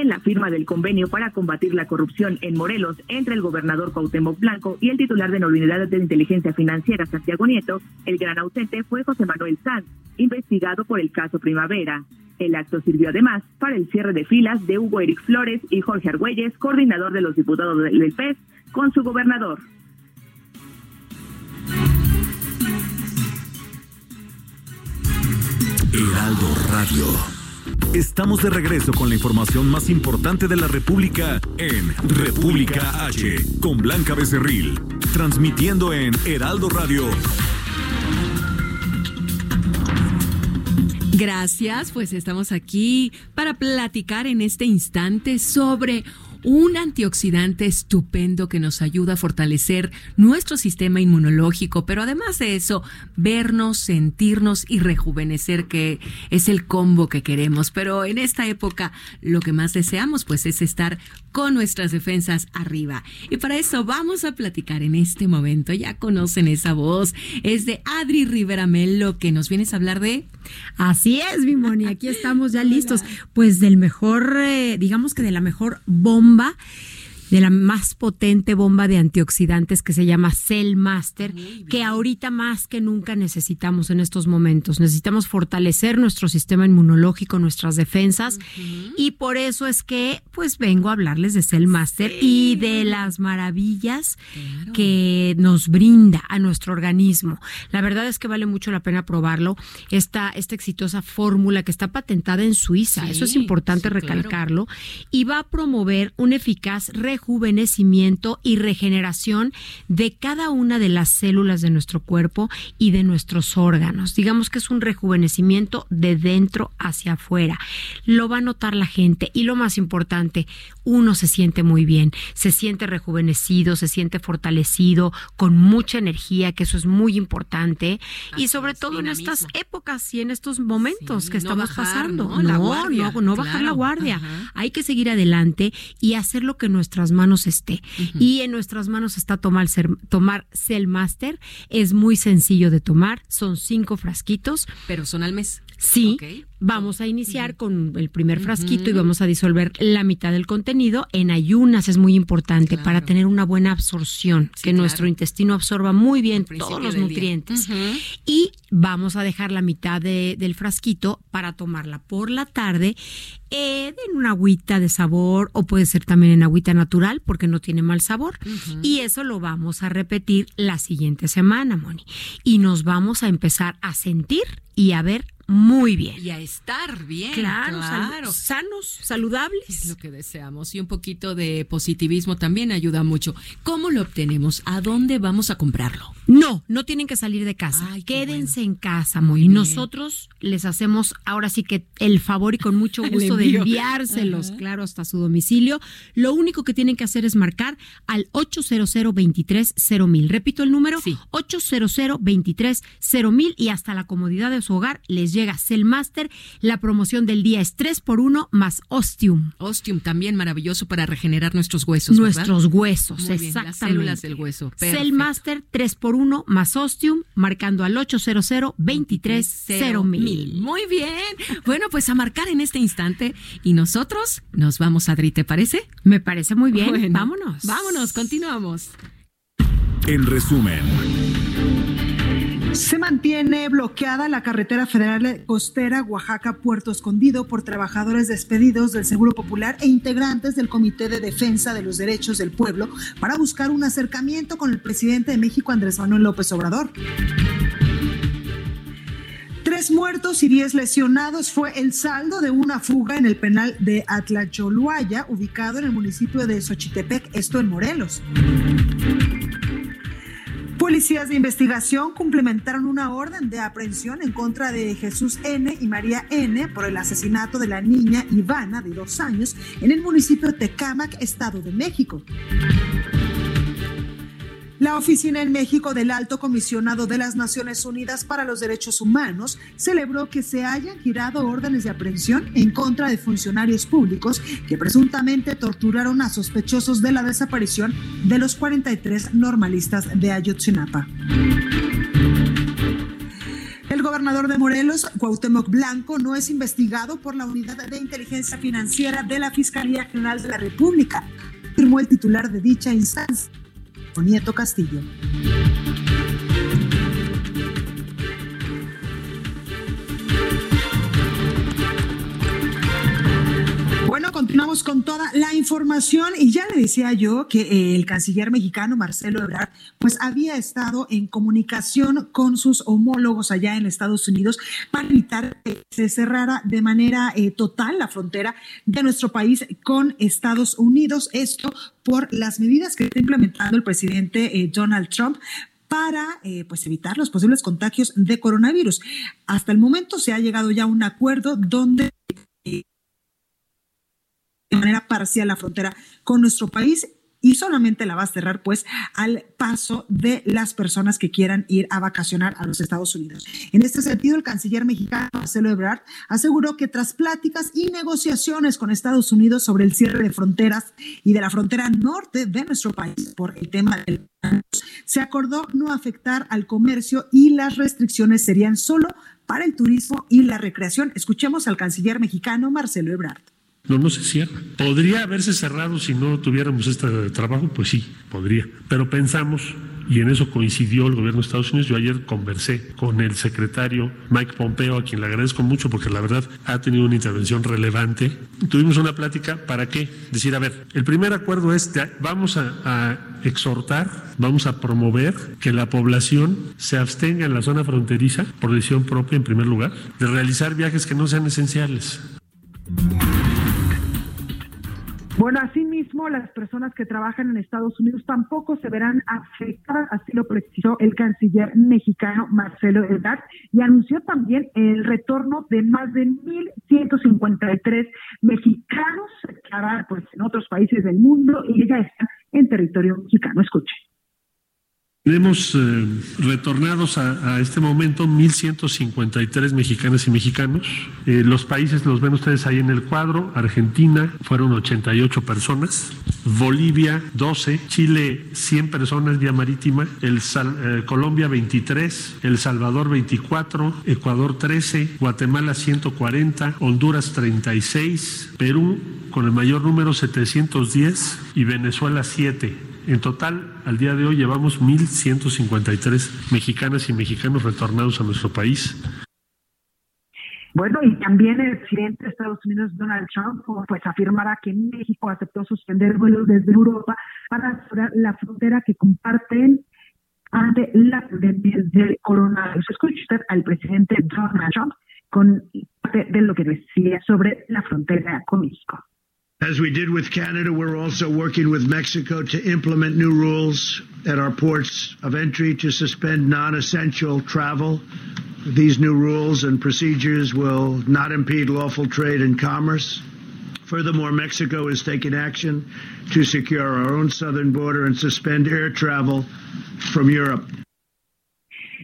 En la firma del convenio para combatir la corrupción en Morelos entre el gobernador Cuauhtémoc Blanco y el titular de la Unidad de Inteligencia Financiera, Santiago Nieto, el gran ausente fue José Manuel Sanz, investigado por el caso Primavera. El acto sirvió además para el cierre de filas de Hugo Eric Flores y Jorge Argüelles, coordinador de los diputados del PES, con su gobernador. Heraldo Radio. Estamos de regreso con la información más importante de la República en República H, con Blanca Becerril, transmitiendo en Heraldo Radio. Gracias, pues estamos aquí para platicar en este instante sobre un antioxidante estupendo que nos ayuda a fortalecer nuestro sistema inmunológico, pero además de eso, vernos, sentirnos y rejuvenecer, que es el combo que queremos. Pero en esta época lo que más deseamos pues es estar con nuestras defensas arriba. Y para eso vamos a platicar en este momento. Ya conocen esa voz. Es de Adri Rivera Melo que nos vienes a hablar de... Así es, Mimoni. Aquí estamos ya [LAUGHS] listos. Pues del mejor, eh, digamos que de la mejor bomba de la más potente bomba de antioxidantes que se llama Cell Master, que ahorita más que nunca necesitamos en estos momentos. Necesitamos fortalecer nuestro sistema inmunológico, nuestras defensas, y por eso es que pues vengo a hablarles de Cell Master y de las maravillas que nos brinda a nuestro organismo. La verdad es que vale mucho la pena probarlo. Esta, esta exitosa fórmula que está patentada en Suiza, eso es importante recalcarlo, y va a promover un eficaz rejuvenecimiento y regeneración de cada una de las células de nuestro cuerpo y de nuestros órganos. Digamos que es un rejuvenecimiento de dentro hacia afuera. Lo va a notar la gente y lo más importante, uno se siente muy bien, se siente rejuvenecido, se siente fortalecido, con mucha energía, que eso es muy importante y sobre todo en estas épocas y en estos momentos que estamos pasando. ¿no? La guardia, no, no bajar la guardia. Hay que seguir adelante y hacer lo que nuestras manos esté. Y en nuestras manos está tomar, tomar Cell Master. Es muy sencillo de tomar. Son cinco frasquitos. Pero son al mes. Sí, vamos a iniciar con el primer frasquito y vamos a disolver la mitad del contenido en ayunas. Es muy importante para tener una buena absorción, que nuestro intestino absorba muy bien todos los nutrientes. Y vamos a dejar la mitad del frasquito para tomarla por la tarde eh, en una agüita de sabor o puede ser también en agüita natural porque no tiene mal sabor. Y eso lo vamos a repetir la siguiente semana, Moni. Y nos vamos a empezar a sentir y a ver muy bien. Y a estar bien. Claro, sanos, saludables. Es lo que deseamos. Y un poquito de positivismo también ayuda mucho. ¿Cómo lo obtenemos? ¿A dónde vamos a comprarlo? No, no tienen que salir de casa. Quédense en casa, muy. Nosotros les hacemos ahora sí que el favor y con mucho [LAUGHS] gusto de enviárselos, claro, hasta su domicilio. Lo único que tienen que hacer es marcar al 800 23 mil. Repito el número, sí. 800 23 mil y hasta la comodidad de su hogar les llega Cellmaster. La promoción del día es 3 por 1 más Ostium. Ostium también maravilloso para regenerar nuestros huesos. Nuestros huesos, exactamente. las células del hueso. Cellmaster 3 por 1 más Ostium, marcando al 800 23 mil. Muy bien. Bueno, pues a marcar en este instante y nosotros nos vamos a Adri, ¿te parece? Me parece muy bien. vámonos. Vámonos, continuamos. En resumen. Se mantiene bloqueada la carretera federal costera Oaxaca-Puerto Escondido por trabajadores despedidos del Seguro Popular e integrantes del Comité de Defensa de los Derechos del Pueblo para buscar un acercamiento con el presidente de México, Andrés Manuel López Obrador. Tres muertos y diez lesionados fue el saldo de una fuga en el penal de Atlacholuaya, ubicado en el municipio de Xochitepec, esto en Morelos. Policías de investigación complementaron una orden de aprehensión en contra de Jesús N. y María N. por el asesinato de la niña Ivana, de dos años, en el municipio de Tecámac, Estado de México. La oficina en México del Alto Comisionado de las Naciones Unidas para los Derechos Humanos celebró que se hayan girado órdenes de aprehensión en contra de funcionarios públicos que presuntamente torturaron a sospechosos de la desaparición de los 43 normalistas de Ayotzinapa. El gobernador de Morelos, Cuauhtémoc Blanco, no es investigado por la Unidad de Inteligencia Financiera de la Fiscalía General de la República, afirmó el titular de dicha instancia. Nieto Castillo. Con toda la información y ya le decía yo que eh, el canciller mexicano Marcelo Ebrard pues había estado en comunicación con sus homólogos allá en Estados Unidos para evitar que se cerrara de manera eh, total la frontera de nuestro país con Estados Unidos. Esto por las medidas que está implementando el presidente eh, Donald Trump para pues evitar los posibles contagios de coronavirus. Hasta el momento se ha llegado ya a un acuerdo donde de manera parcial la frontera con nuestro país y solamente la va a cerrar pues al paso de las personas que quieran ir a vacacionar a los Estados Unidos. En este sentido, el canciller mexicano Marcelo Ebrard aseguró que tras pláticas y negociaciones con Estados Unidos sobre el cierre de fronteras y de la frontera norte de nuestro país por el tema del se acordó no afectar al comercio y las restricciones serían solo para el turismo y la recreación. Escuchemos al canciller mexicano Marcelo Ebrard. No, no se cierra. ¿Podría haberse cerrado si no tuviéramos este trabajo? Pues sí, podría. Pero pensamos, y en eso coincidió el gobierno de Estados Unidos, yo ayer conversé con el secretario Mike Pompeo, a quien le agradezco mucho porque la verdad ha tenido una intervención relevante. Tuvimos una plática, ¿para qué? Decir, a ver, el primer acuerdo es, vamos a, a exhortar, vamos a promover que la población se abstenga en la zona fronteriza, por decisión propia en primer lugar, de realizar viajes que no sean esenciales. Bueno, asimismo, las personas que trabajan en Estados Unidos tampoco se verán afectadas, así lo precisó el canciller mexicano Marcelo Ebrard, y anunció también el retorno de más de 1.153 mexicanos que pues, en otros países del mundo y ya están en territorio mexicano. Escuche. Tenemos eh, retornados a, este momento 1.153 mexicanas y mexicanos. Eh, los países los ven ustedes ahí en el cuadro. Argentina fueron 88 personas, Bolivia 12, Chile 100 personas vía marítima, el eh, Colombia 23, El Salvador 24, Ecuador 13, Guatemala 140, Honduras 36, Perú con el mayor número 710 y Venezuela 7. En total, al día de hoy llevamos 1.153 mexicanas y mexicanos retornados a nuestro país. Bueno, y también el presidente de Estados Unidos, Donald Trump, pues afirmará que México aceptó suspender vuelos desde Europa para asegurar la frontera que comparten ante la pandemia del coronavirus. Escuche usted al presidente Donald Trump con parte de lo que decía sobre la frontera con México. As we did with Canada, we're also working with Mexico to implement new rules at our ports of entry to suspend non-essential travel. These new rules and procedures will not impede lawful trade and commerce. Furthermore, Mexico is taking action to secure our own southern border and suspend air travel from Europe.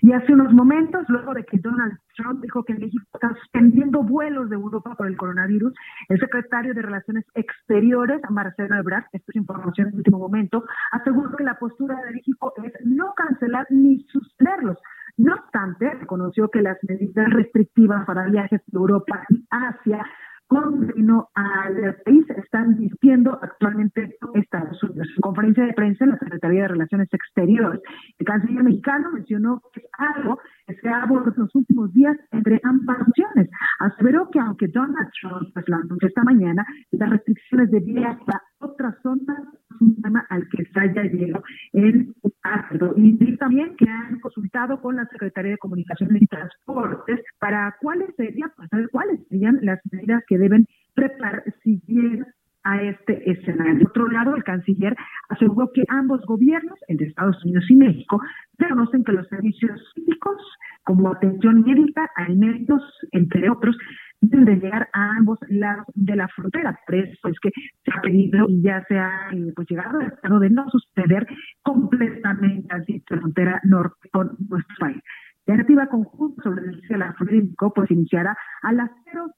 Y hace unos momentos, luego de que Donald Trump dijo que México está suspendiendo vuelos de Europa por el coronavirus, el secretario de Relaciones Exteriores, Marcelo Ebrard, esto es información en último momento, aseguró que la postura de México es no cancelar ni suspenderlos. No obstante, reconoció que las medidas restrictivas para viajes de Europa y Asia con al país están discutiendo actualmente Estados Unidos. En conferencia de prensa en la Secretaría de Relaciones Exteriores, el canciller mexicano mencionó que es algo que se ha abordado en los últimos días entre ambas naciones. Aseveró que aunque Donald Trump pues, anunció esta mañana, las restricciones de viaje a otras zonas es un tema al que se haya llegado en acuerdo. Y también que han consultado con la Secretaría de Comunicaciones y Transportes para cuáles serían, para cuáles serían las medidas que deben preparar si bien a este escenario. Por otro lado, el canciller aseguró que ambos gobiernos, entre Estados Unidos y México, reconocen que los servicios cívicos, como atención médica, alimentos, entre otros, de llegar a ambos lados de la frontera. Por eso es que se ha pedido y ya se ha eh, pues, llegado al estado de no suceder completamente así la frontera norte con nuestro país. La activa conjunta sobre el la frontera pues iniciará a las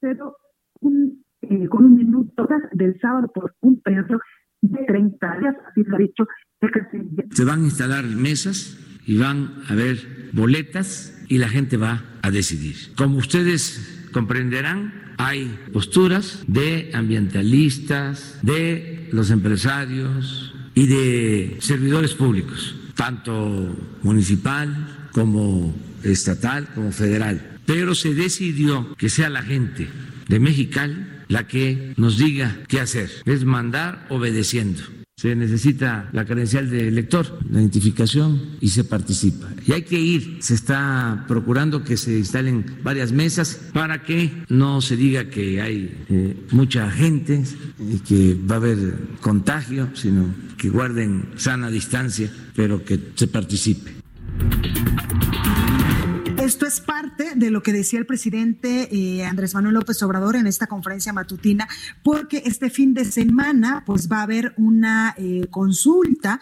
00 eh, con un minuto del sábado por un periodo de 30 días, así lo ha dicho Se van a instalar mesas y van a haber boletas y la gente va a decidir. Como ustedes comprenderán, hay posturas de ambientalistas, de los empresarios y de servidores públicos, tanto municipal como estatal como federal. Pero se decidió que sea la gente de Mexicali la que nos diga qué hacer. Es mandar obedeciendo. Se necesita la credencial de elector, la identificación y se participa. Y hay que ir. Se está procurando que se instalen varias mesas para que no se diga que hay eh, mucha gente y que va a haber contagio, sino que guarden sana distancia, pero que se participe. Parte de lo que decía el presidente eh, Andrés Manuel López Obrador en esta conferencia matutina, porque este fin de semana pues va a haber una eh, consulta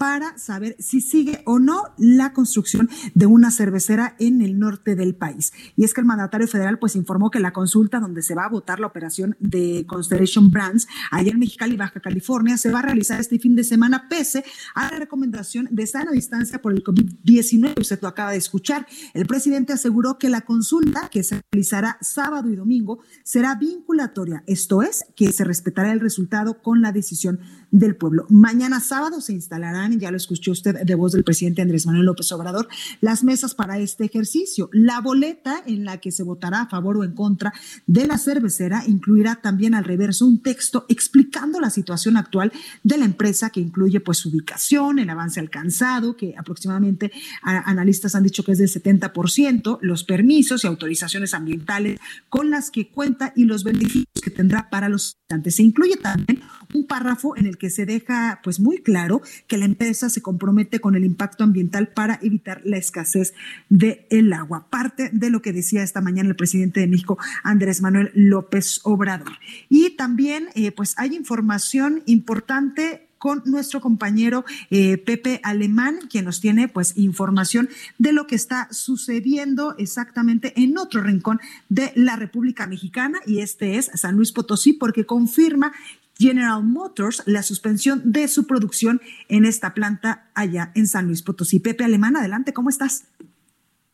para saber si sigue o no la construcción de una cervecera en el norte del país. Y es que el mandatario federal pues informó que la consulta donde se va a votar la operación de Constellation Brands allá en Mexicali, Baja California, se va a realizar este fin de semana pese a la recomendación de sana distancia por el COVID-19. Usted lo acaba de escuchar. El presidente aseguró que la consulta que se realizará sábado y domingo será vinculatoria, esto es, que se respetará el resultado con la decisión del pueblo. Mañana sábado se instalarán, ya lo escuchó usted de voz del presidente Andrés Manuel López Obrador, las mesas para este ejercicio. La boleta en la que se votará a favor o en contra de la cervecera incluirá también al reverso un texto explicando la situación actual de la empresa que incluye pues su ubicación, el avance alcanzado, que aproximadamente analistas han dicho que es del 70%, los permisos y autorizaciones ambientales con las que cuenta y los beneficios que tendrá para los habitantes. Se incluye también un párrafo en el que se deja pues muy claro que la empresa se compromete con el impacto ambiental para evitar la escasez del el agua. Parte de lo que decía esta mañana el presidente de México, Andrés Manuel López Obrador. Y también eh, pues hay información importante con nuestro compañero eh, Pepe Alemán, quien nos tiene pues información de lo que está sucediendo exactamente en otro rincón de la República Mexicana y este es San Luis Potosí porque confirma General Motors la suspensión de su producción en esta planta allá en San Luis Potosí. Pepe Alemán, adelante, ¿cómo estás?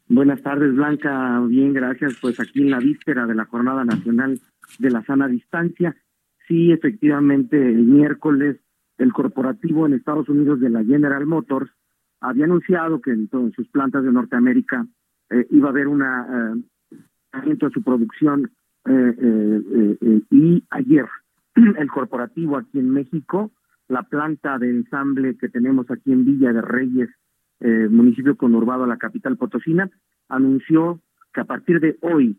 Buenas tardes, Blanca. Bien, gracias. Pues aquí en la víspera de la Jornada Nacional de la Sana Distancia, sí, efectivamente, el miércoles el corporativo en Estados Unidos de la General Motors había anunciado que en, todas sus plantas de Norteamérica eh, iba a haber un eh, aumento su producción eh, y ayer [CLEARS THROAT] el corporativo aquí en México, la planta de ensamble que tenemos aquí en Villa de Reyes, eh, municipio conurbado a la capital potosina, anunció que a partir de hoy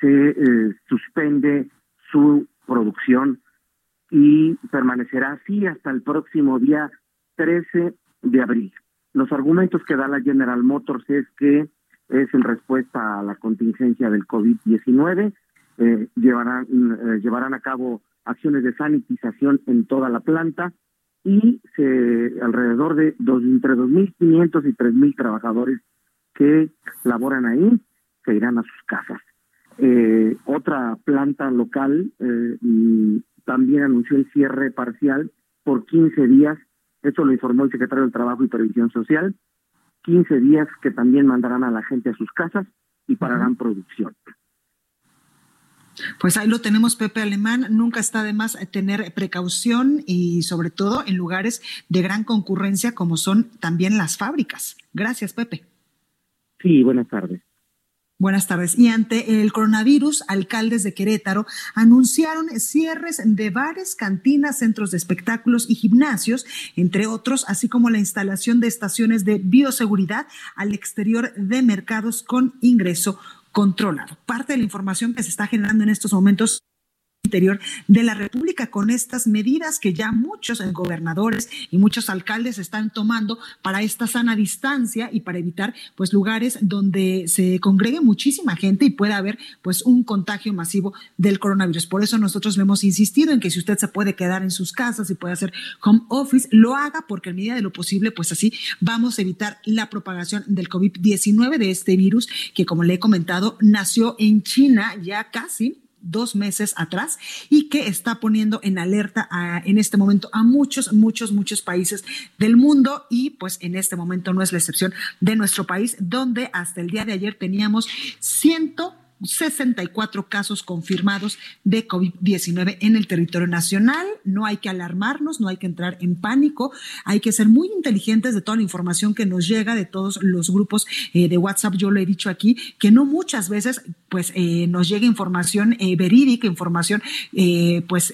se eh, suspende su producción y permanecerá así hasta el próximo día 13 de abril. Los argumentos que da la General Motors es que es en respuesta a la contingencia del COVID-19, eh, llevarán, eh, llevarán a cabo acciones de sanitización en toda la planta y se, alrededor de dos, entre 2.500 y 3.000 trabajadores que laboran ahí se irán a sus casas. Eh, otra planta local eh, también anunció el cierre parcial por 15 días, esto lo informó el secretario del Trabajo y Previsión Social, 15 días que también mandarán a la gente a sus casas y pararán producción. Pues ahí lo tenemos, Pepe Alemán. Nunca está de más tener precaución y sobre todo en lugares de gran concurrencia como son también las fábricas. Gracias, Pepe. Sí, buenas tardes. Buenas tardes. Y ante el coronavirus, alcaldes de Querétaro anunciaron cierres de bares, cantinas, centros de espectáculos y gimnasios, entre otros, así como la instalación de estaciones de bioseguridad al exterior de mercados con ingreso controlado. Parte de la información que se está generando en estos momentos de la República con estas medidas que ya muchos gobernadores y muchos alcaldes están tomando para esta sana distancia y para evitar pues lugares donde se congregue muchísima gente y pueda haber pues un contagio masivo del coronavirus. Por eso nosotros le hemos insistido en que si usted se puede quedar en sus casas y puede hacer home office, lo haga porque en medida de lo posible pues así vamos a evitar la propagación del COVID-19 de este virus que como le he comentado nació en China ya casi dos meses atrás y que está poniendo en alerta en este momento a muchos, muchos, muchos países del mundo y pues en este momento no es la excepción de nuestro país, donde hasta el día de ayer teníamos ciento 64 casos confirmados de COVID-19 en el territorio nacional. No hay que alarmarnos, no hay que entrar en pánico, hay que ser muy inteligentes de toda la información que nos llega de todos los grupos eh, de WhatsApp. Yo lo he dicho aquí, que no muchas veces pues eh, nos llega información eh, verídica, información pues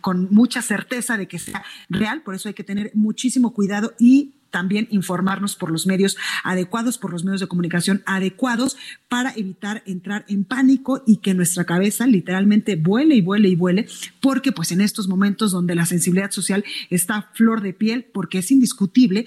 con mucha certeza de que sea real, por eso hay que tener muchísimo cuidado y también informarnos por los medios adecuados, por los medios de comunicación adecuados para evitar entrar en pánico y que nuestra cabeza literalmente vuele y vuele y vuele, porque pues en estos momentos donde la sensibilidad social está flor de piel, porque es indiscutible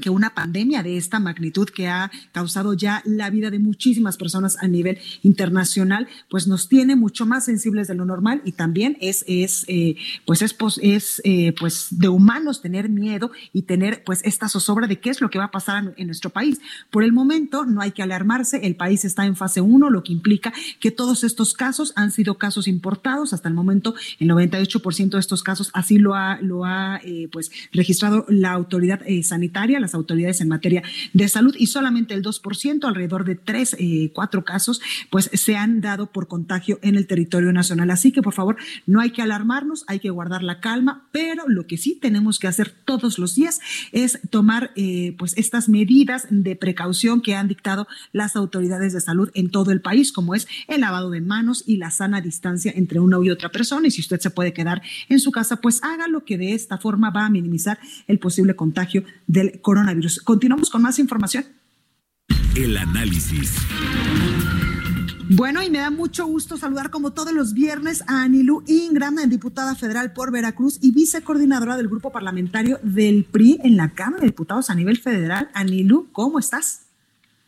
que una pandemia de esta magnitud que ha causado ya la vida de muchísimas personas a nivel internacional, pues nos tiene mucho más sensibles de lo normal y también es, es eh, pues es, es eh, pues de humanos tener miedo y tener pues esta zozobra de qué es lo que va a pasar en, nuestro país. Por el momento no hay que alarmarse, el país está en fase 1, lo que implica que todos estos casos han sido casos importados, hasta el momento el 98% de estos casos así lo ha, lo ha eh, pues registrado la autoridad sanitaria las autoridades en materia de salud y solamente el 2%, alrededor de 3, eh, 4 casos, pues se han dado por contagio en el territorio nacional. Así que por favor, no hay que alarmarnos, hay que guardar la calma, pero lo que sí tenemos que hacer todos los días es tomar eh, pues estas medidas de precaución que han dictado las autoridades de salud en todo el país, como es el lavado de manos y la sana distancia entre una y otra persona. Y si usted se puede quedar en su casa, pues hágalo que de esta forma va a minimizar el posible contagio del coronavirus coronavirus. Continuamos con más información. El análisis. Bueno, y me da mucho gusto saludar como todos los viernes a Anilú Ingram, diputada federal por Veracruz y vicecoordinadora del grupo parlamentario del PRI en la Cámara de Diputados a nivel federal. Anilú, ¿cómo estás?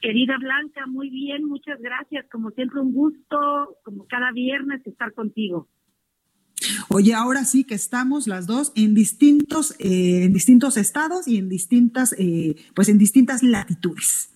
Querida Blanca, muy bien, muchas gracias. Como siempre, un gusto, como cada viernes, estar contigo. Oye, ahora sí que estamos las dos en distintos, eh, en distintos estados y en distintas, eh, pues en distintas latitudes.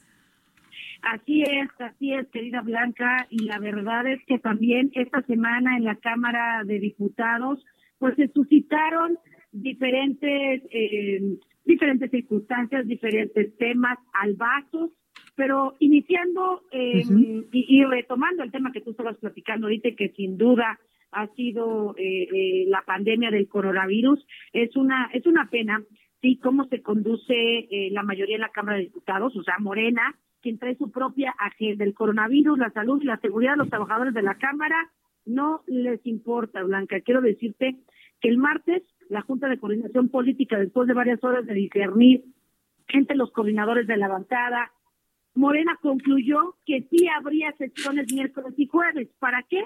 Así es, así es, querida Blanca, y la verdad es que también esta semana en la Cámara de Diputados, pues se suscitaron diferentes, eh, diferentes circunstancias, diferentes temas, albazos, pero iniciando y, y, retomando el tema que tú estabas platicando ahorita, que sin duda ha sido eh, eh, la pandemia del coronavirus. Es una, es una pena, sí, cómo se conduce eh, la mayoría de la Cámara de Diputados, o sea, Morena, quien trae su propia agenda. del coronavirus, la salud y la seguridad de los trabajadores de la Cámara no les importa, Blanca. Quiero decirte que el martes la Junta de Coordinación Política, después de varias horas de discernir entre los coordinadores de la bancada, Morena concluyó que sí habría sesiones miércoles y jueves. ¿Para qué?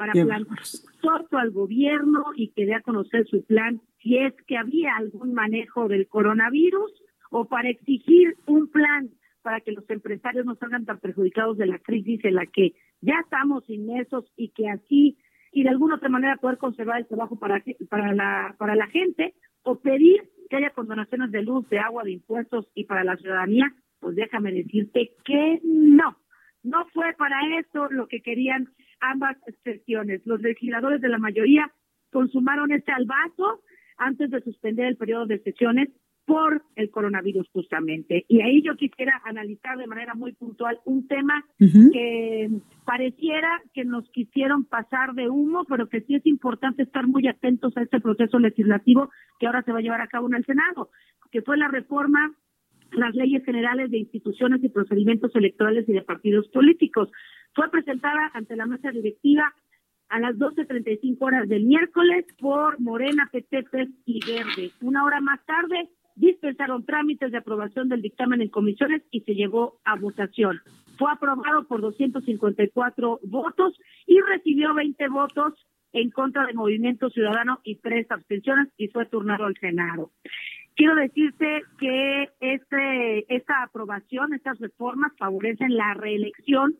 Para plantar torto al gobierno y que dé a conocer su plan si es que había algún manejo del coronavirus o para exigir un plan para que los empresarios no salgan tan perjudicados de la crisis en la que ya estamos inmersos y que así y de alguna otra manera poder conservar el trabajo para para la para la gente o pedir que haya condonaciones de luz, de agua, de impuestos y para la ciudadanía, pues déjame decirte que no. No fue para eso lo que querían ambas sesiones. Los legisladores de la mayoría consumaron este albazo antes de suspender el periodo de sesiones por el coronavirus justamente. Y ahí yo quisiera analizar de manera muy puntual un tema que pareciera que nos quisieron pasar de humo, pero que sí es importante estar muy atentos a este proceso legislativo que ahora se va a llevar a cabo en el Senado, que fue la reforma las leyes generales de instituciones y procedimientos electorales y de partidos políticos. Fue presentada ante la mesa directiva a las 12.35 horas del miércoles por Morena, PT, y Verde. Una hora más tarde dispensaron trámites de aprobación del dictamen en comisiones y se llevó a votación. Fue aprobado por 254 votos y recibió 20 votos en contra del Movimiento Ciudadano y tres abstenciones y fue turnado al Senado. Quiero decirte que este, esta aprobación, estas reformas favorecen la reelección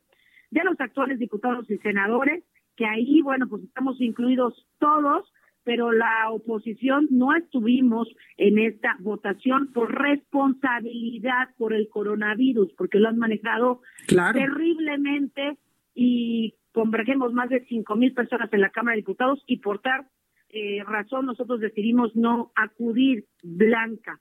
de los actuales diputados y senadores, que ahí, bueno, pues estamos incluidos todos, pero la oposición no estuvimos en esta votación por responsabilidad por el coronavirus, porque lo han manejado terriblemente y convergemos más de cinco mil personas en la Cámara de Diputados y por tal eh, razón nosotros decidimos no acudir blanca.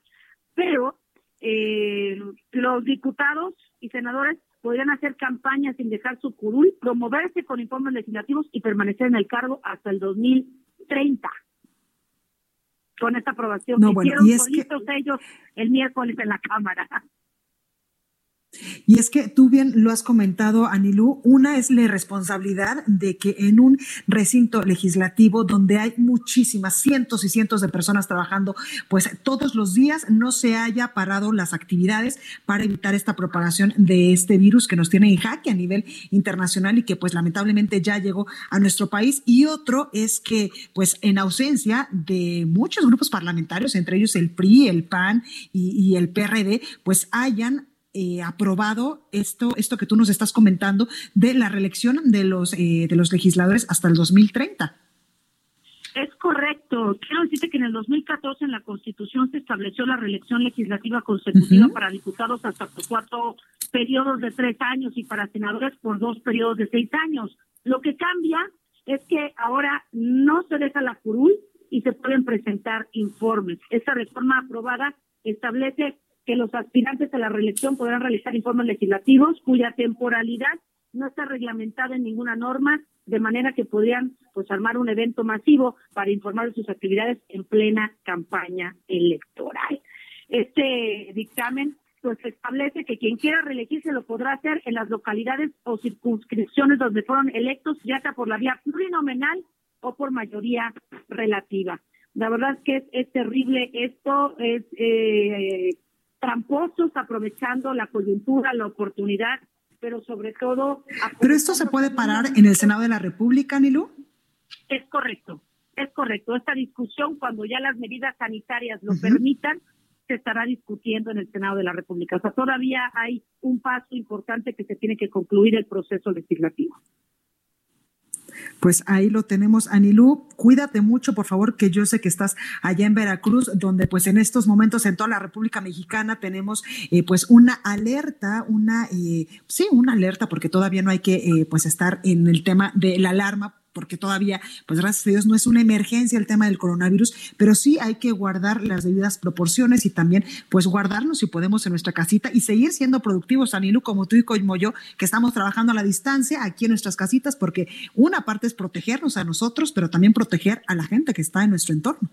Pero eh, los diputados y senadores podrían hacer campañas sin dejar su curul, promoverse con informes legislativos y permanecer en el cargo hasta el 2030. Con esta aprobación no, bueno, y es que... ellos el miércoles en la Cámara. Y es que tú bien lo has comentado, Anilú, una es la responsabilidad de que en un recinto legislativo donde hay muchísimas, cientos y cientos de personas trabajando, pues todos los días no se haya parado las actividades para evitar esta propagación de este virus que nos tiene en jaque a nivel internacional y que pues lamentablemente ya llegó a nuestro país. Y otro es que pues en ausencia de muchos grupos parlamentarios, entre ellos el PRI, el PAN y, y el PRD, pues hayan eh, aprobado esto, esto que tú nos estás comentando de la reelección de los, eh, de los legisladores hasta el 2030. Es correcto. Quiero decirte que en el 2014 en la Constitución se estableció la reelección legislativa consecutiva para diputados hasta por cuatro periodos de tres años y para senadores por dos periodos de seis años. Lo que cambia es que ahora no se deja la curul y se pueden presentar informes. Esta reforma aprobada establece que los aspirantes a la reelección podrán realizar informes legislativos cuya temporalidad no está reglamentada en ninguna norma, de manera que podrían pues armar un evento masivo para informar de sus actividades en plena campaña electoral. Este dictamen pues establece que quien quiera reelegirse lo podrá hacer en las localidades o circunscripciones donde fueron electos, ya sea por la vía plurinominal o por mayoría relativa. La verdad es que es, terrible esto, es eh, tramposos aprovechando la coyuntura, la oportunidad, pero sobre todo... ¿Pero esto se puede parar en el Senado de la República, Nilu? Es correcto, es correcto. Esta discusión, cuando ya las medidas sanitarias lo permitan, se estará discutiendo en el Senado de la República. O sea, todavía hay un paso importante que se tiene que concluir el proceso legislativo. Pues ahí lo tenemos, Anilú. Cuídate mucho, por favor, que yo sé que estás allá en Veracruz, donde pues en estos momentos en toda la República Mexicana tenemos eh, pues una alerta, una, eh, sí, una alerta, porque todavía no hay que eh, pues estar en el tema de la alarma porque todavía, pues gracias a Dios, no es una emergencia el tema del coronavirus, pero sí hay que guardar las debidas proporciones y también, pues guardarnos si podemos en nuestra casita y seguir siendo productivos, Anilu, como tú y como yo, que estamos trabajando a la distancia aquí en nuestras casitas, porque una parte es protegernos a nosotros, pero también proteger a la gente que está en nuestro entorno.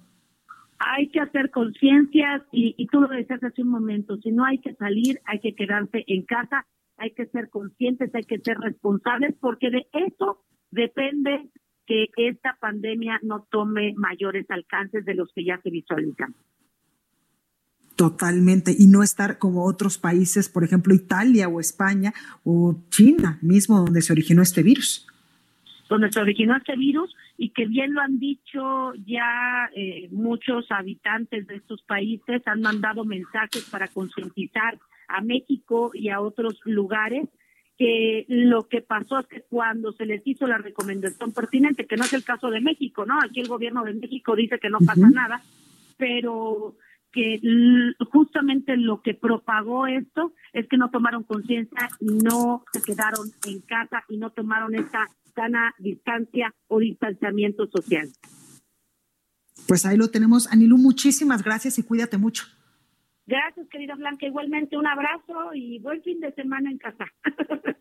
Hay que hacer conciencias y, y tú lo decías hace un momento, si no hay que salir, hay que quedarse en casa, hay que ser conscientes, hay que ser responsables, porque de eso depende que esta pandemia no tome mayores alcances de los que ya se visualizan. Totalmente, y no estar como otros países, por ejemplo Italia o España o China mismo, donde se originó este virus. Donde se originó este virus y que bien lo han dicho ya eh, muchos habitantes de estos países, han mandado mensajes para concientizar a México y a otros lugares que lo que pasó es que cuando se les hizo la recomendación pertinente, que no es el caso de México, ¿no? Aquí el gobierno de México dice que no pasa nada, pero que justamente lo que propagó esto es que no tomaron conciencia y no se quedaron en casa y no tomaron esta sana distancia o distanciamiento social. Pues ahí lo tenemos, Anilu, muchísimas gracias y cuídate mucho. Gracias, querida Blanca. Igualmente un abrazo y buen fin de semana en casa. [LAUGHS]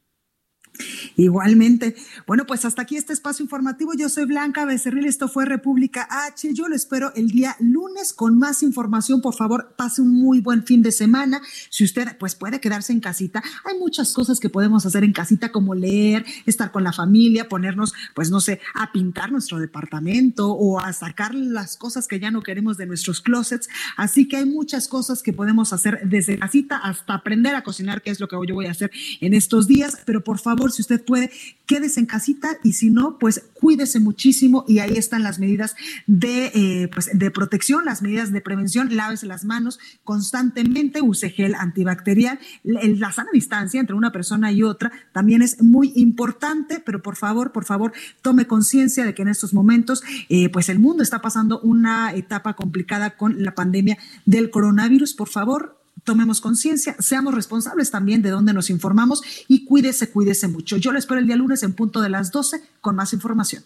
Igualmente. Bueno, pues hasta aquí este espacio informativo. Yo soy Blanca Becerril. Esto fue República H. Yo lo espero el día lunes con más información. Por favor, pase un muy buen fin de semana. Si usted pues puede quedarse en casita, hay muchas cosas que podemos hacer en casita como leer, estar con la familia, ponernos, pues no sé, a pintar nuestro departamento o a sacar las cosas que ya no queremos de nuestros closets. Así que hay muchas cosas que podemos hacer desde casita hasta aprender a cocinar, que es lo que yo voy a hacer en estos días. Pero por favor, si usted puede, quédese en casita y si no, pues cuídese muchísimo y ahí están las medidas de, eh, pues, de protección, las medidas de prevención, lávese las manos constantemente, use gel antibacterial, la sana distancia entre una persona y otra también es muy importante, pero por favor, por favor, tome conciencia de que en estos momentos, eh, pues el mundo está pasando una etapa complicada con la pandemia del coronavirus. Por favor, tomemos conciencia, seamos responsables también de dónde nos informamos y cuídese, cuídese mucho. Yo lo espero el día lunes en punto de las 12 con más información.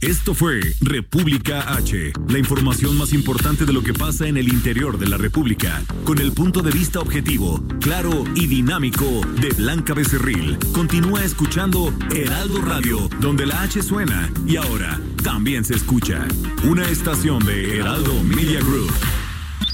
Esto fue República H, la información más importante de lo que pasa en el interior de la República, con el punto de vista objetivo, claro y dinámico de Blanca Becerril. Continúa escuchando Heraldo Radio, donde la H suena y ahora también se escucha. Una estación de Heraldo Media Group.